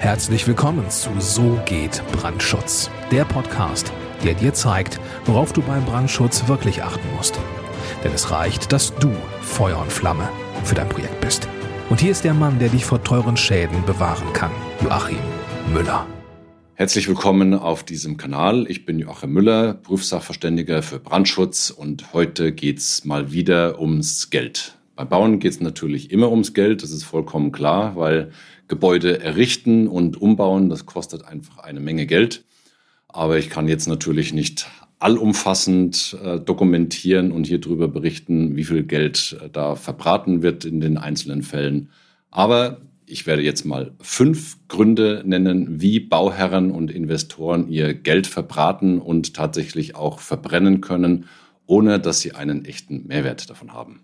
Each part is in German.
Herzlich willkommen zu So geht Brandschutz, der Podcast, der dir zeigt, worauf du beim Brandschutz wirklich achten musst. Denn es reicht, dass du Feuer und Flamme für dein Projekt bist. Und hier ist der Mann, der dich vor teuren Schäden bewahren kann, Joachim Müller. Herzlich willkommen auf diesem Kanal. Ich bin Joachim Müller, Berufssachverständiger für Brandschutz und heute geht's mal wieder ums Geld. Beim Bauen geht's natürlich immer ums Geld, das ist vollkommen klar, weil Gebäude errichten und umbauen, das kostet einfach eine Menge Geld. Aber ich kann jetzt natürlich nicht allumfassend äh, dokumentieren und hier drüber berichten, wie viel Geld äh, da verbraten wird in den einzelnen Fällen. Aber ich werde jetzt mal fünf Gründe nennen, wie Bauherren und Investoren ihr Geld verbraten und tatsächlich auch verbrennen können, ohne dass sie einen echten Mehrwert davon haben.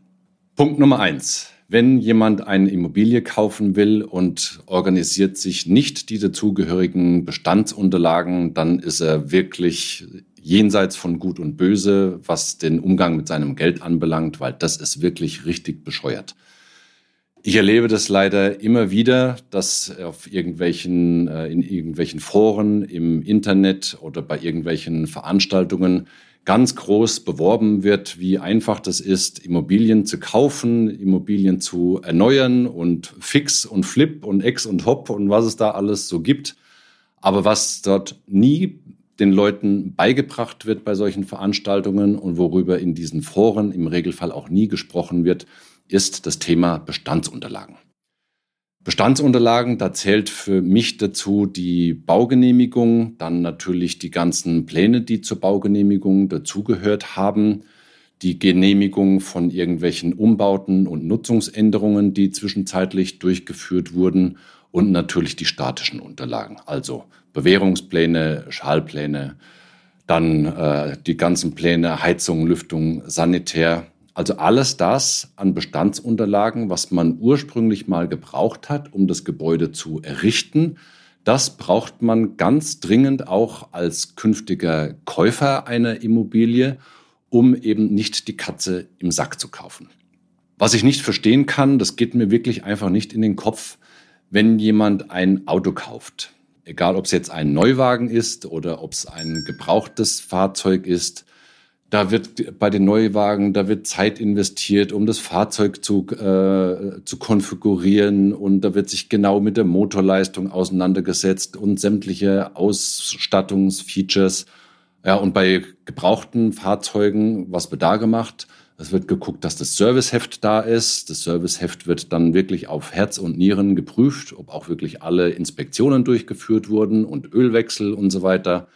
Punkt Nummer eins. Wenn jemand eine Immobilie kaufen will und organisiert sich nicht die dazugehörigen Bestandsunterlagen, dann ist er wirklich jenseits von Gut und Böse, was den Umgang mit seinem Geld anbelangt, weil das ist wirklich richtig bescheuert. Ich erlebe das leider immer wieder, dass auf irgendwelchen, äh, in irgendwelchen Foren im Internet oder bei irgendwelchen Veranstaltungen ganz groß beworben wird, wie einfach das ist, Immobilien zu kaufen, Immobilien zu erneuern und Fix und Flip und Ex und Hop und was es da alles so gibt. Aber was dort nie den Leuten beigebracht wird bei solchen Veranstaltungen und worüber in diesen Foren im Regelfall auch nie gesprochen wird, ist das Thema Bestandsunterlagen. Bestandsunterlagen, da zählt für mich dazu die Baugenehmigung, dann natürlich die ganzen Pläne, die zur Baugenehmigung dazugehört haben, die Genehmigung von irgendwelchen Umbauten und Nutzungsänderungen, die zwischenzeitlich durchgeführt wurden und natürlich die statischen Unterlagen, also Bewährungspläne, Schalpläne, dann äh, die ganzen Pläne Heizung, Lüftung, Sanitär also alles das an Bestandsunterlagen, was man ursprünglich mal gebraucht hat, um das Gebäude zu errichten, das braucht man ganz dringend auch als künftiger Käufer einer Immobilie, um eben nicht die Katze im Sack zu kaufen. Was ich nicht verstehen kann, das geht mir wirklich einfach nicht in den Kopf, wenn jemand ein Auto kauft. Egal, ob es jetzt ein Neuwagen ist oder ob es ein gebrauchtes Fahrzeug ist, da wird bei den Neuwagen, da wird Zeit investiert, um das Fahrzeug zu, äh, zu konfigurieren und da wird sich genau mit der Motorleistung auseinandergesetzt und sämtliche Ausstattungsfeatures. Ja, und bei gebrauchten Fahrzeugen, was wird da gemacht? Es wird geguckt, dass das Serviceheft da ist. Das Serviceheft wird dann wirklich auf Herz und Nieren geprüft, ob auch wirklich alle Inspektionen durchgeführt wurden und Ölwechsel und so weiter.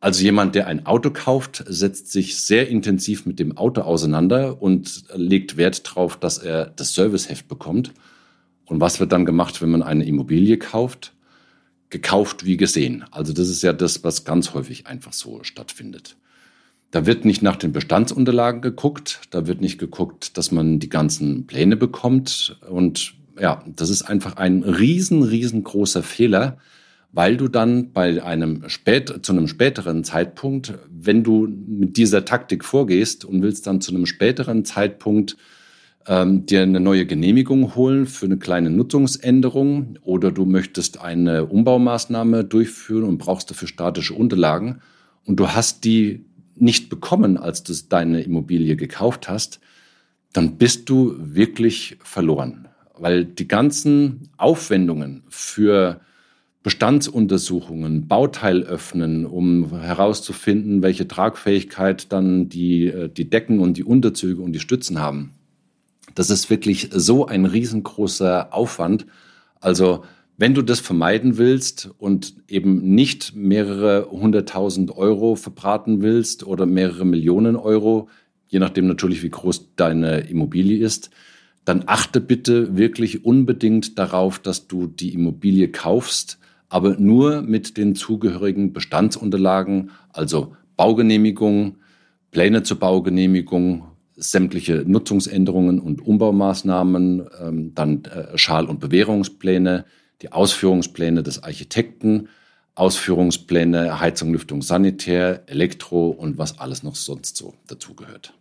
Also jemand, der ein Auto kauft, setzt sich sehr intensiv mit dem Auto auseinander und legt Wert darauf, dass er das Serviceheft bekommt. Und was wird dann gemacht, wenn man eine Immobilie kauft? Gekauft wie gesehen. Also das ist ja das, was ganz häufig einfach so stattfindet. Da wird nicht nach den Bestandsunterlagen geguckt, da wird nicht geguckt, dass man die ganzen Pläne bekommt. Und ja, das ist einfach ein riesen, riesengroßer Fehler, weil du dann bei einem spät, zu einem späteren Zeitpunkt, wenn du mit dieser Taktik vorgehst und willst dann zu einem späteren Zeitpunkt ähm, dir eine neue Genehmigung holen für eine kleine Nutzungsänderung oder du möchtest eine Umbaumaßnahme durchführen und brauchst dafür statische Unterlagen und du hast die nicht bekommen, als du deine Immobilie gekauft hast, dann bist du wirklich verloren, weil die ganzen Aufwendungen für Bestandsuntersuchungen, Bauteil öffnen, um herauszufinden, welche Tragfähigkeit dann die, äh, die Decken und die Unterzüge und die Stützen haben. Das ist wirklich so ein riesengroßer Aufwand. Also wenn du das vermeiden willst und eben nicht mehrere hunderttausend Euro verbraten willst oder mehrere Millionen Euro, je nachdem natürlich, wie groß deine Immobilie ist, dann achte bitte wirklich unbedingt darauf, dass du die Immobilie kaufst, aber nur mit den zugehörigen Bestandsunterlagen, also Baugenehmigung, Pläne zur Baugenehmigung, sämtliche Nutzungsänderungen und Umbaumaßnahmen, ähm, dann äh, Schal- und Bewährungspläne, die Ausführungspläne des Architekten, Ausführungspläne Heizung, Lüftung, Sanitär, Elektro und was alles noch sonst so dazugehört.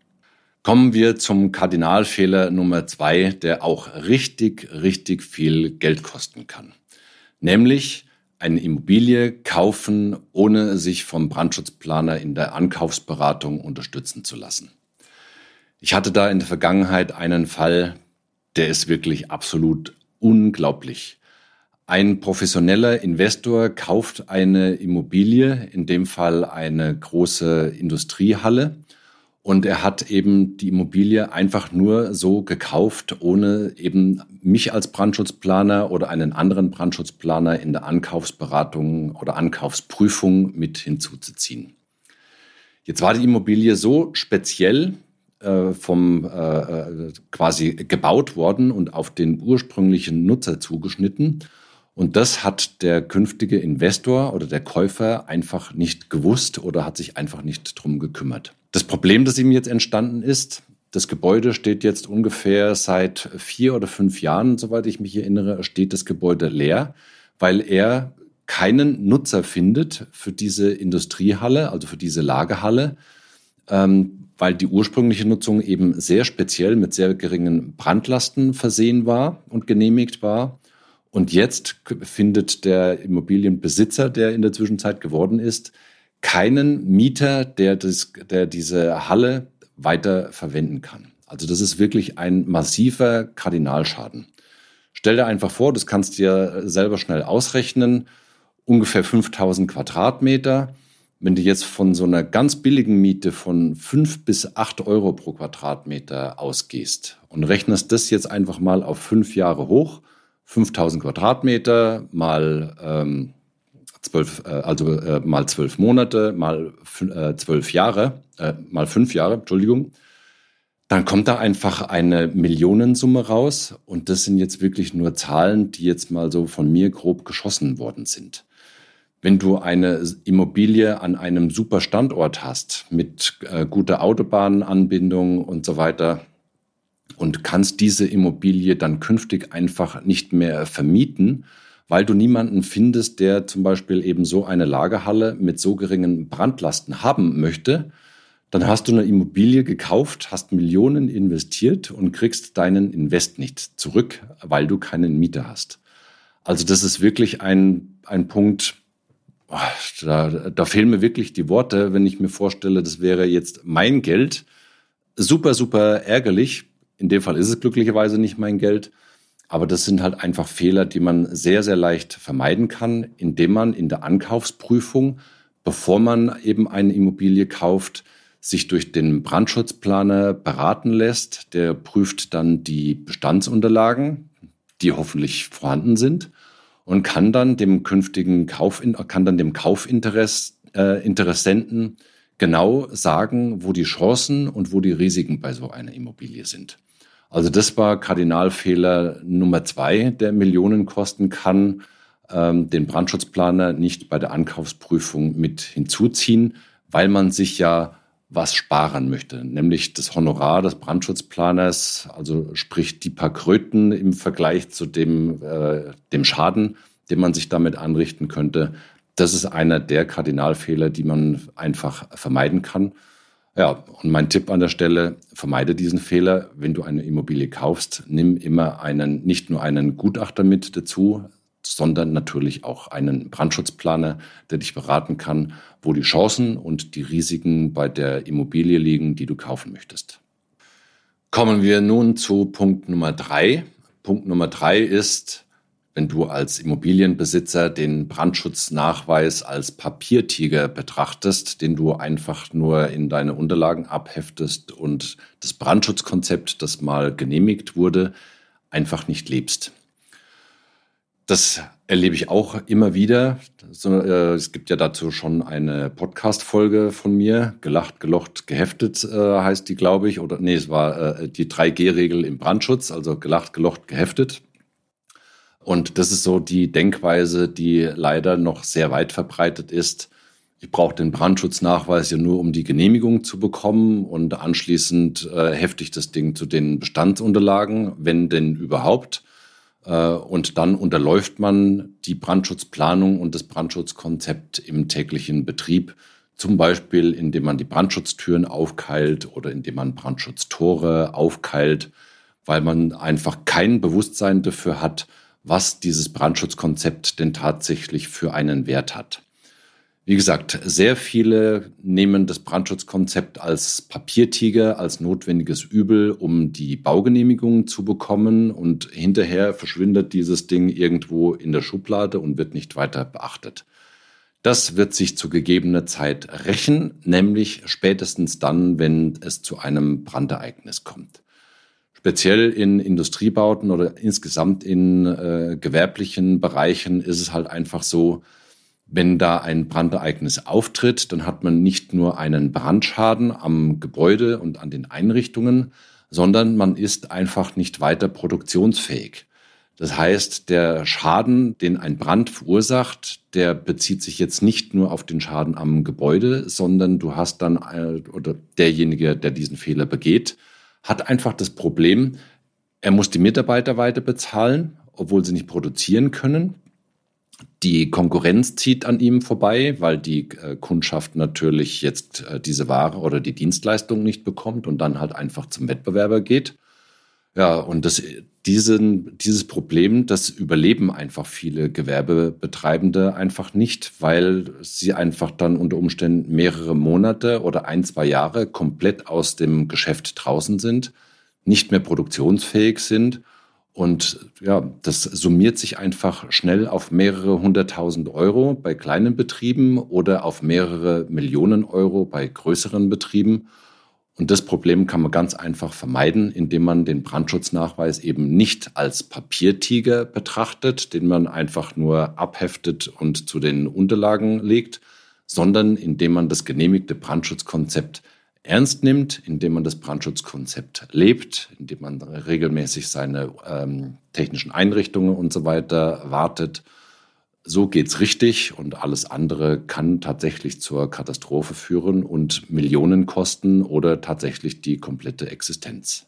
Kommen wir zum Kardinalfehler Nummer zwei, der auch richtig, richtig viel Geld kosten kann nämlich eine Immobilie kaufen, ohne sich vom Brandschutzplaner in der Ankaufsberatung unterstützen zu lassen. Ich hatte da in der Vergangenheit einen Fall, der ist wirklich absolut unglaublich. Ein professioneller Investor kauft eine Immobilie, in dem Fall eine große Industriehalle, und er hat eben die Immobilie einfach nur so gekauft, ohne eben mich als Brandschutzplaner oder einen anderen Brandschutzplaner in der Ankaufsberatung oder Ankaufsprüfung mit hinzuzuziehen. Jetzt war die Immobilie so speziell äh, vom äh, äh quasi gebaut worden und auf den ursprünglichen Nutzer zugeschnitten und das hat der künftige Investor oder der Käufer einfach nicht gewusst oder hat sich einfach nicht drum gekümmert. Das Problem, das ihm jetzt entstanden ist, das Gebäude steht jetzt ungefähr seit vier oder fünf Jahren, soweit ich mich erinnere, steht das Gebäude leer, weil er keinen Nutzer findet für diese Industriehalle, also für diese Lagerhalle, ähm, weil die ursprüngliche Nutzung eben sehr speziell mit sehr geringen Brandlasten versehen war und genehmigt war. Und jetzt findet der Immobilienbesitzer, der in der Zwischenzeit geworden ist, keinen Mieter, der, das, der diese Halle weiter verwenden kann. Also das ist wirklich ein massiver Kardinalschaden. Stell dir einfach vor, das kannst du dir selber schnell ausrechnen, ungefähr 5000 Quadratmeter. Wenn du jetzt von so einer ganz billigen Miete von 5 bis 8 Euro pro Quadratmeter ausgehst und rechnest das jetzt einfach mal auf fünf Jahre hoch, 5000 Quadratmeter mal ähm, zwölf, äh, also äh, mal zwölf Monate, mal äh, zwölf Jahre, äh, mal fünf Jahre, Entschuldigung, dann kommt da einfach eine Millionensumme raus. Und das sind jetzt wirklich nur Zahlen, die jetzt mal so von mir grob geschossen worden sind. Wenn du eine Immobilie an einem super Standort hast, mit äh, guter Autobahnanbindung und so weiter, und kannst diese Immobilie dann künftig einfach nicht mehr vermieten, weil du niemanden findest, der zum Beispiel eben so eine Lagerhalle mit so geringen Brandlasten haben möchte, dann hast du eine Immobilie gekauft, hast Millionen investiert und kriegst deinen Invest nicht zurück, weil du keinen Mieter hast. Also das ist wirklich ein, ein Punkt, da, da fehlen mir wirklich die Worte, wenn ich mir vorstelle, das wäre jetzt mein Geld. Super, super ärgerlich, in dem Fall ist es glücklicherweise nicht mein Geld. Aber das sind halt einfach Fehler, die man sehr, sehr leicht vermeiden kann, indem man in der Ankaufsprüfung, bevor man eben eine Immobilie kauft, sich durch den Brandschutzplaner beraten lässt. Der prüft dann die Bestandsunterlagen, die hoffentlich vorhanden sind und kann dann dem künftigen Kauf, kann dann dem Kaufinteressenten äh, genau sagen, wo die Chancen und wo die Risiken bei so einer Immobilie sind. Also das war Kardinalfehler Nummer zwei, der Millionen kosten kann, ähm, den Brandschutzplaner nicht bei der Ankaufsprüfung mit hinzuziehen, weil man sich ja was sparen möchte, nämlich das Honorar des Brandschutzplaners, also sprich die paar Kröten im Vergleich zu dem, äh, dem Schaden, den man sich damit anrichten könnte. Das ist einer der Kardinalfehler, die man einfach vermeiden kann. Ja, und mein Tipp an der Stelle, vermeide diesen Fehler. Wenn du eine Immobilie kaufst, nimm immer einen, nicht nur einen Gutachter mit dazu, sondern natürlich auch einen Brandschutzplaner, der dich beraten kann, wo die Chancen und die Risiken bei der Immobilie liegen, die du kaufen möchtest. Kommen wir nun zu Punkt Nummer drei. Punkt Nummer drei ist, wenn du als Immobilienbesitzer den Brandschutznachweis als Papiertiger betrachtest, den du einfach nur in deine Unterlagen abheftest und das Brandschutzkonzept, das mal genehmigt wurde, einfach nicht lebst. Das erlebe ich auch immer wieder. Äh, es gibt ja dazu schon eine Podcast-Folge von mir. Gelacht, gelocht, geheftet äh, heißt die, glaube ich. Oder nee, es war äh, die 3G-Regel im Brandschutz, also gelacht, gelocht, geheftet. Und das ist so die Denkweise, die leider noch sehr weit verbreitet ist. Ich brauche den Brandschutznachweis ja nur, um die Genehmigung zu bekommen und anschließend äh, hefte ich das Ding zu den Bestandsunterlagen, wenn denn überhaupt. Äh, und dann unterläuft man die Brandschutzplanung und das Brandschutzkonzept im täglichen Betrieb. Zum Beispiel, indem man die Brandschutztüren aufkeilt oder indem man Brandschutztore aufkeilt, weil man einfach kein Bewusstsein dafür hat, was dieses Brandschutzkonzept denn tatsächlich für einen Wert hat. Wie gesagt, sehr viele nehmen das Brandschutzkonzept als Papiertiger, als notwendiges Übel, um die Baugenehmigungen zu bekommen. Und hinterher verschwindet dieses Ding irgendwo in der Schublade und wird nicht weiter beachtet. Das wird sich zu gegebener Zeit rächen, nämlich spätestens dann, wenn es zu einem Brandereignis kommt. Speziell in Industriebauten oder insgesamt in äh, gewerblichen Bereichen ist es halt einfach so, wenn da ein Brandereignis auftritt, dann hat man nicht nur einen Brandschaden am Gebäude und an den Einrichtungen, sondern man ist einfach nicht weiter produktionsfähig. Das heißt, der Schaden, den ein Brand verursacht, der bezieht sich jetzt nicht nur auf den Schaden am Gebäude, sondern du hast dann, äh, oder derjenige, der diesen Fehler begeht, hat einfach das Problem, er muss die Mitarbeiter weiter bezahlen, obwohl sie nicht produzieren können. Die Konkurrenz zieht an ihm vorbei, weil die äh, Kundschaft natürlich jetzt äh, diese Ware oder die Dienstleistung nicht bekommt und dann halt einfach zum Wettbewerber geht. Ja, und das, diesen, dieses Problem, das überleben einfach viele Gewerbebetreibende einfach nicht, weil sie einfach dann unter Umständen mehrere Monate oder ein, zwei Jahre komplett aus dem Geschäft draußen sind, nicht mehr produktionsfähig sind und ja, das summiert sich einfach schnell auf mehrere hunderttausend Euro bei kleinen Betrieben oder auf mehrere Millionen Euro bei größeren Betrieben. Und das Problem kann man ganz einfach vermeiden, indem man den Brandschutznachweis eben nicht als Papiertiger betrachtet, den man einfach nur abheftet und zu den Unterlagen legt, sondern indem man das genehmigte Brandschutzkonzept ernst nimmt, indem man das Brandschutzkonzept lebt, indem man regelmäßig seine ähm, technischen Einrichtungen und so weiter wartet. So geht's richtig und alles andere kann tatsächlich zur Katastrophe führen und Millionen kosten oder tatsächlich die komplette Existenz.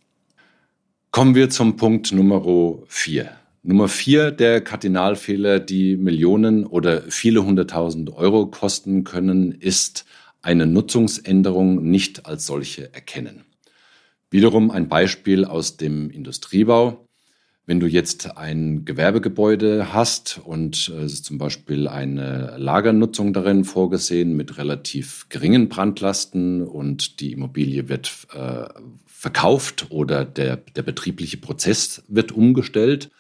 Kommen wir zum Punkt Nummer vier. Nummer vier der Kardinalfehler, die Millionen oder viele hunderttausend Euro kosten können, ist eine Nutzungsänderung nicht als solche erkennen. Wiederum ein Beispiel aus dem Industriebau. Wenn du jetzt ein Gewerbegebäude hast und äh, es ist zum Beispiel eine Lagernutzung darin vorgesehen mit relativ geringen Brandlasten und die Immobilie wird äh, verkauft oder der, der betriebliche Prozess wird umgestellt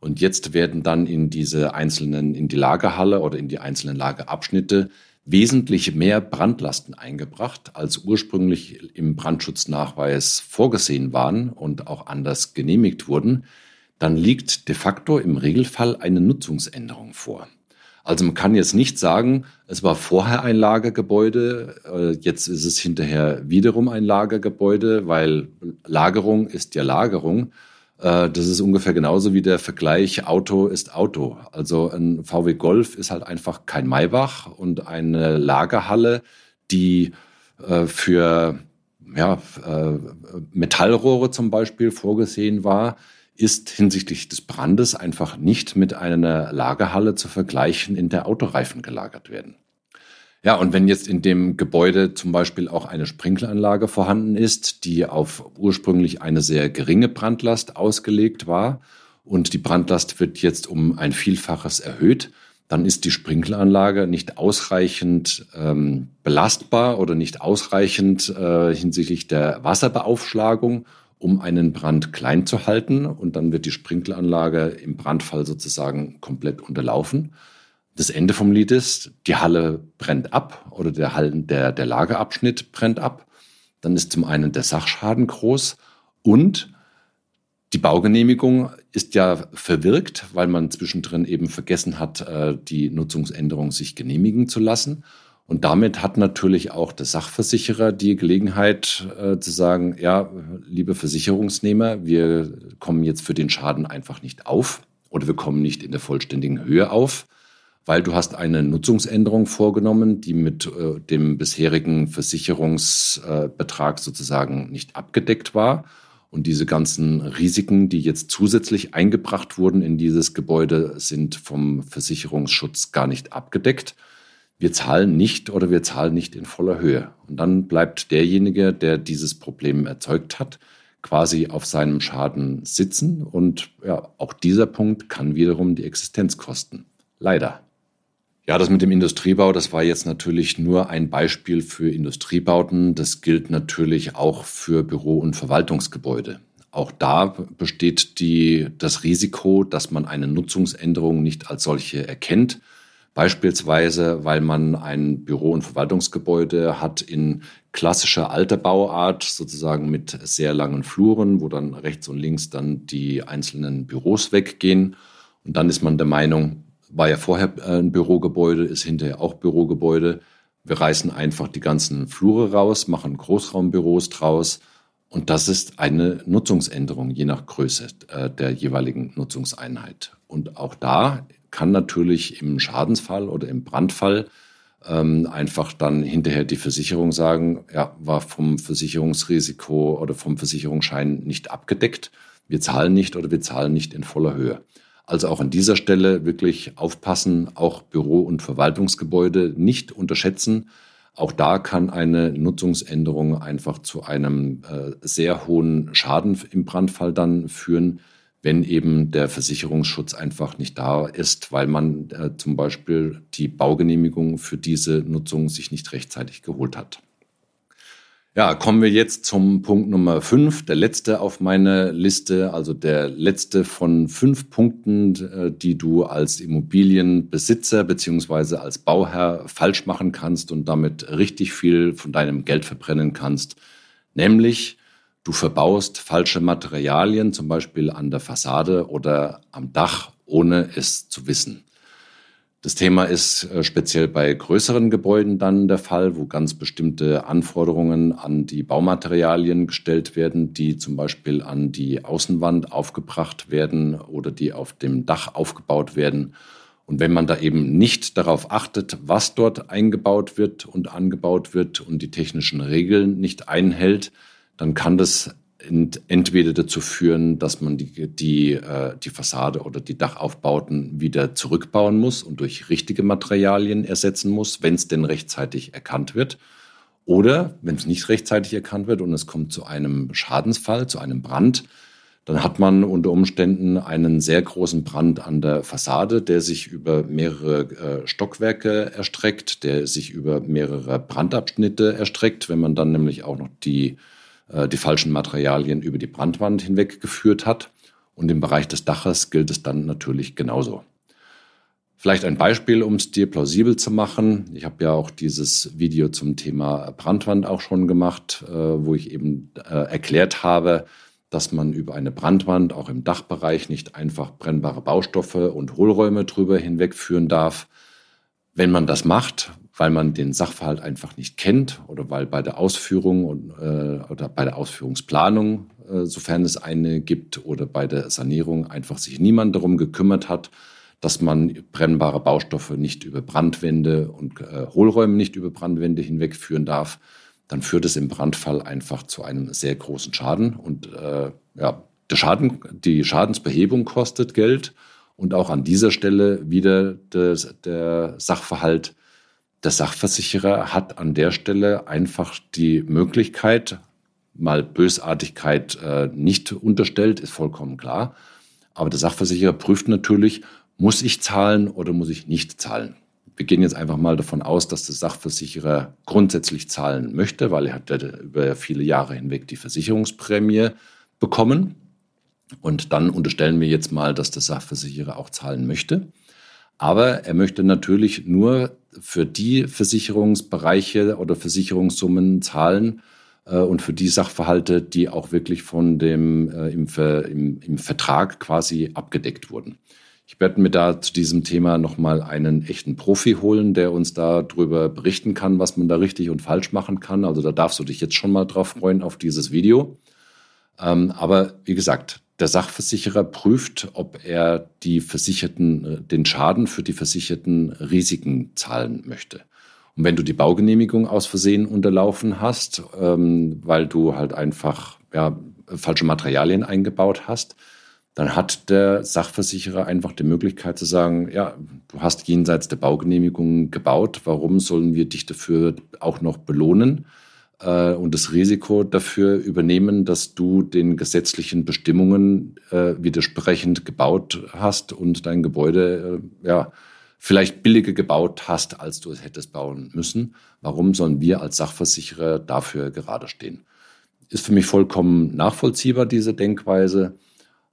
und jetzt werden dann in diese einzelnen, in die Lagerhalle oder in die einzelnen Lagerabschnitte wesentlich mehr Brandlasten eingebracht, als ursprünglich im Brandschutznachweis vorgesehen waren und auch anders genehmigt wurden, dann liegt de facto im Regelfall eine Nutzungsänderung vor. Also man kann jetzt nicht sagen, es war vorher ein Lagergebäude, äh, jetzt ist es hinterher wiederum ein Lagergebäude, weil Lagerung ist ja Lagerung. Äh, das ist ungefähr genauso wie der Vergleich Auto ist Auto. Also ein VW Golf ist halt einfach kein Maybach und eine Lagerhalle, die äh, für ja, Metallrohre zum Beispiel vorgesehen war, ist hinsichtlich des Brandes einfach nicht mit einer Lagerhalle zu vergleichen, in der Autoreifen gelagert werden. Ja, und wenn jetzt in dem Gebäude zum Beispiel auch eine Sprinkleranlage vorhanden ist, die auf ursprünglich eine sehr geringe Brandlast ausgelegt war und die Brandlast wird jetzt um ein Vielfaches erhöht, dann ist die Sprinkleranlage nicht ausreichend ähm, belastbar oder nicht ausreichend äh, hinsichtlich der Wasserbeaufschlagung, um einen Brand klein zu halten. Und dann wird die Sprinkleranlage im Brandfall sozusagen komplett unterlaufen das Ende vom Lied ist, die Halle brennt ab oder der, Hallen, der, der Lagerabschnitt brennt ab. Dann ist zum einen der Sachschaden groß und die Baugenehmigung ist ja verwirkt, weil man zwischendrin eben vergessen hat, äh, die Nutzungsänderung sich genehmigen zu lassen. Und damit hat natürlich auch der Sachversicherer die Gelegenheit äh, zu sagen, ja, liebe Versicherungsnehmer, wir kommen jetzt für den Schaden einfach nicht auf oder wir kommen nicht in der vollständigen Höhe auf weil du hast eine Nutzungsänderung vorgenommen, die mit äh, dem bisherigen Versicherungsbetrag äh, sozusagen nicht abgedeckt war. Und diese ganzen Risiken, die jetzt zusätzlich eingebracht wurden in dieses Gebäude, sind vom Versicherungsschutz gar nicht abgedeckt. Wir zahlen nicht oder wir zahlen nicht in voller Höhe. Und dann bleibt derjenige, der dieses Problem erzeugt hat, quasi auf seinem Schaden sitzen und ja, auch dieser Punkt kann wiederum die Existenz kosten. Leider. Ja, das mit dem Industriebau, das war jetzt natürlich nur ein Beispiel für Industriebauten. Das gilt natürlich auch für Büro- und Verwaltungsgebäude. Auch da besteht die, das Risiko, dass man eine Nutzungsänderung nicht als solche erkennt. Beispielsweise, weil man ein Büro- und Verwaltungsgebäude hat in klassischer alter Bauart, sozusagen mit sehr langen Fluren, wo dann rechts und links dann die einzelnen Büros weggehen. Und dann ist man der Meinung, war ja vorher äh, ein Bürogebäude, ist hinterher auch Bürogebäude. Wir reißen einfach die ganzen Flure raus, machen Großraumbüros draus. Und das ist eine Nutzungsänderung, je nach Größe äh, der jeweiligen Nutzungseinheit. Und auch da kann natürlich im Schadensfall oder im Brandfall ähm, einfach dann hinterher die Versicherung sagen, ja, war vom Versicherungsrisiko oder vom Versicherungsschein nicht abgedeckt. Wir zahlen nicht oder wir zahlen nicht in voller Höhe. Also auch an dieser Stelle wirklich aufpassen, auch Büro- und Verwaltungsgebäude nicht unterschätzen. Auch da kann eine Nutzungsänderung einfach zu einem äh, sehr hohen Schaden im Brandfall dann führen, wenn eben der Versicherungsschutz einfach nicht da ist, weil man äh, zum Beispiel die Baugenehmigung für diese Nutzung sich nicht rechtzeitig geholt hat. Ja, kommen wir jetzt zum Punkt Nummer fünf, der letzte auf meiner Liste, also der letzte von fünf Punkten, äh, die du als Immobilienbesitzer beziehungsweise als Bauherr falsch machen kannst und damit richtig viel von deinem Geld verbrennen kannst, nämlich du verbaust falsche Materialien, zum Beispiel an der Fassade oder am Dach, ohne es zu wissen. Das Thema ist äh, speziell bei größeren Gebäuden dann der Fall, wo ganz bestimmte Anforderungen an die Baumaterialien gestellt werden, die zum Beispiel an die Außenwand aufgebracht werden oder die auf dem Dach aufgebaut werden. Und wenn man da eben nicht darauf achtet, was dort eingebaut wird und angebaut wird und die technischen Regeln nicht einhält, dann kann das entweder dazu führen, dass man die, die, äh, die Fassade oder die Dachaufbauten wieder zurückbauen muss und durch richtige Materialien ersetzen muss, wenn es denn rechtzeitig erkannt wird. Oder wenn es nicht rechtzeitig erkannt wird und es kommt zu einem Schadensfall, zu einem Brand, dann hat man unter Umständen einen sehr großen Brand an der Fassade, der sich über mehrere äh, Stockwerke erstreckt, der sich über mehrere Brandabschnitte erstreckt. Wenn man dann nämlich auch noch die die falschen Materialien über die Brandwand hinweg geführt hat. Und im Bereich des Daches gilt es dann natürlich genauso. Vielleicht ein Beispiel, um es dir plausibel zu machen. Ich habe ja auch dieses Video zum Thema Brandwand auch schon gemacht, äh, wo ich eben äh, erklärt habe, dass man über eine Brandwand auch im Dachbereich nicht einfach brennbare Baustoffe und Hohlräume drüber hinwegführen darf. Wenn man das macht, weil man den Sachverhalt einfach nicht kennt oder weil bei der Ausführung und, äh, oder bei der Ausführungsplanung, äh, sofern es eine gibt, oder bei der Sanierung einfach sich niemand darum gekümmert hat, dass man brennbare Baustoffe nicht über Brandwände und äh, Hohlräume nicht über Brandwände hinwegführen darf, dann führt es im Brandfall einfach zu einem sehr großen Schaden. Und äh, ja, der Schaden, die Schadensbehebung kostet Geld. Und auch an dieser Stelle wieder des, der Sachverhalt der Sachversicherer hat an der Stelle einfach die Möglichkeit, mal Bösartigkeit äh, nicht unterstellt, ist vollkommen klar. Aber der Sachversicherer prüft natürlich, muss ich zahlen oder muss ich nicht zahlen. Wir gehen jetzt einfach mal davon aus, dass der Sachversicherer grundsätzlich zahlen möchte, weil er hat über viele Jahre hinweg die Versicherungsprämie bekommen. Und dann unterstellen wir jetzt mal, dass der Sachversicherer auch zahlen möchte. Aber er möchte natürlich nur für die Versicherungsbereiche oder Versicherungssummen zahlen äh, und für die Sachverhalte, die auch wirklich von dem äh, im, im, im Vertrag quasi abgedeckt wurden. Ich werde mir da zu diesem Thema nochmal einen echten Profi holen, der uns darüber berichten kann, was man da richtig und falsch machen kann. Also da darfst du dich jetzt schon mal drauf freuen auf dieses Video. Ähm, aber wie gesagt, der Sachversicherer prüft, ob er die Versicherten, äh, den Schaden für die versicherten Risiken zahlen möchte. Und wenn du die Baugenehmigung aus Versehen unterlaufen hast, ähm, weil du halt einfach ja, falsche Materialien eingebaut hast, dann hat der Sachversicherer einfach die Möglichkeit zu sagen, ja, du hast jenseits der Baugenehmigung gebaut, warum sollen wir dich dafür auch noch belohnen? Äh, und das Risiko dafür übernehmen, dass du den gesetzlichen Bestimmungen äh, widersprechend gebaut hast und dein Gebäude äh, ja vielleicht billiger gebaut hast, als du es hättest bauen müssen. Warum sollen wir als Sachversicherer dafür gerade stehen? Ist für mich vollkommen nachvollziehbar, diese Denkweise.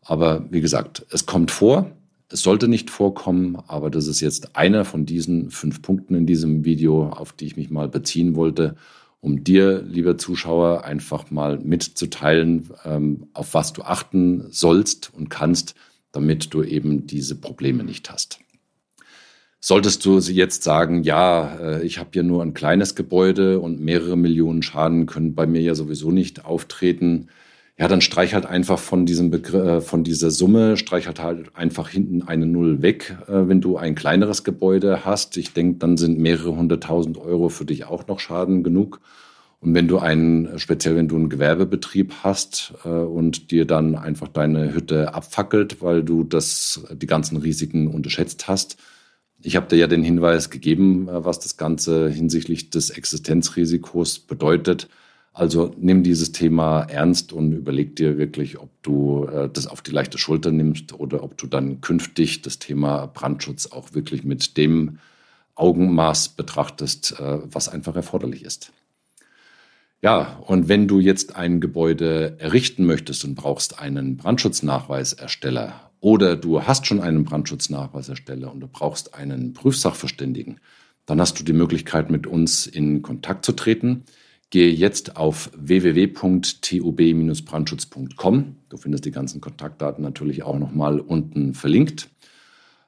Aber wie gesagt, es kommt vor. Es sollte nicht vorkommen, aber das ist jetzt einer von diesen fünf Punkten in diesem Video, auf die ich mich mal beziehen wollte um dir, lieber Zuschauer, einfach mal mitzuteilen, ähm, auf was du achten sollst und kannst, damit du eben diese Probleme nicht hast. Solltest du jetzt sagen, ja, äh, ich habe ja nur ein kleines Gebäude und mehrere Millionen Schaden können bei mir ja sowieso nicht auftreten, ja, dann streich halt einfach von diesem Begriff, äh, von dieser Summe, streich halt, halt einfach hinten eine Null weg, äh, wenn du ein kleineres Gebäude hast. Ich denke, dann sind mehrere hunderttausend Euro für dich auch noch Schaden genug. Und wenn du einen, speziell wenn du einen Gewerbebetrieb hast äh, und dir dann einfach deine Hütte abfackelt, weil du das, die ganzen Risiken unterschätzt hast. Ich habe dir ja den Hinweis gegeben, was das Ganze hinsichtlich des Existenzrisikos bedeutet. Also nimm dieses Thema ernst und überleg dir wirklich, ob du äh, das auf die leichte Schulter nimmst oder ob du dann künftig das Thema Brandschutz auch wirklich mit dem Augenmaß betrachtest, äh, was einfach erforderlich ist. Ja, und wenn du jetzt ein Gebäude errichten möchtest und brauchst einen Brandschutznachweisersteller oder du hast schon einen Brandschutznachweisersteller und du brauchst einen Prüfsachverständigen, dann hast du die Möglichkeit, mit uns in Kontakt zu treten. Gehe jetzt auf www.tub-brandschutz.com. Du findest die ganzen Kontaktdaten natürlich auch nochmal unten verlinkt.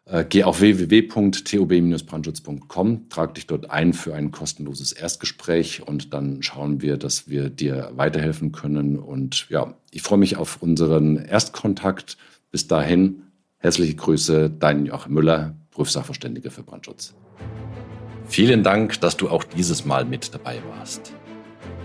Äh, geh auf www.tub-brandschutz.com, trag dich dort ein für ein kostenloses Erstgespräch und dann schauen wir, dass wir dir weiterhelfen können. Und ja, ich freue mich auf unseren Erstkontakt. Bis dahin, herzliche Grüße, dein Joachim Müller, Prüfsachverständiger für Brandschutz. Vielen Dank, dass du auch dieses Mal mit dabei warst.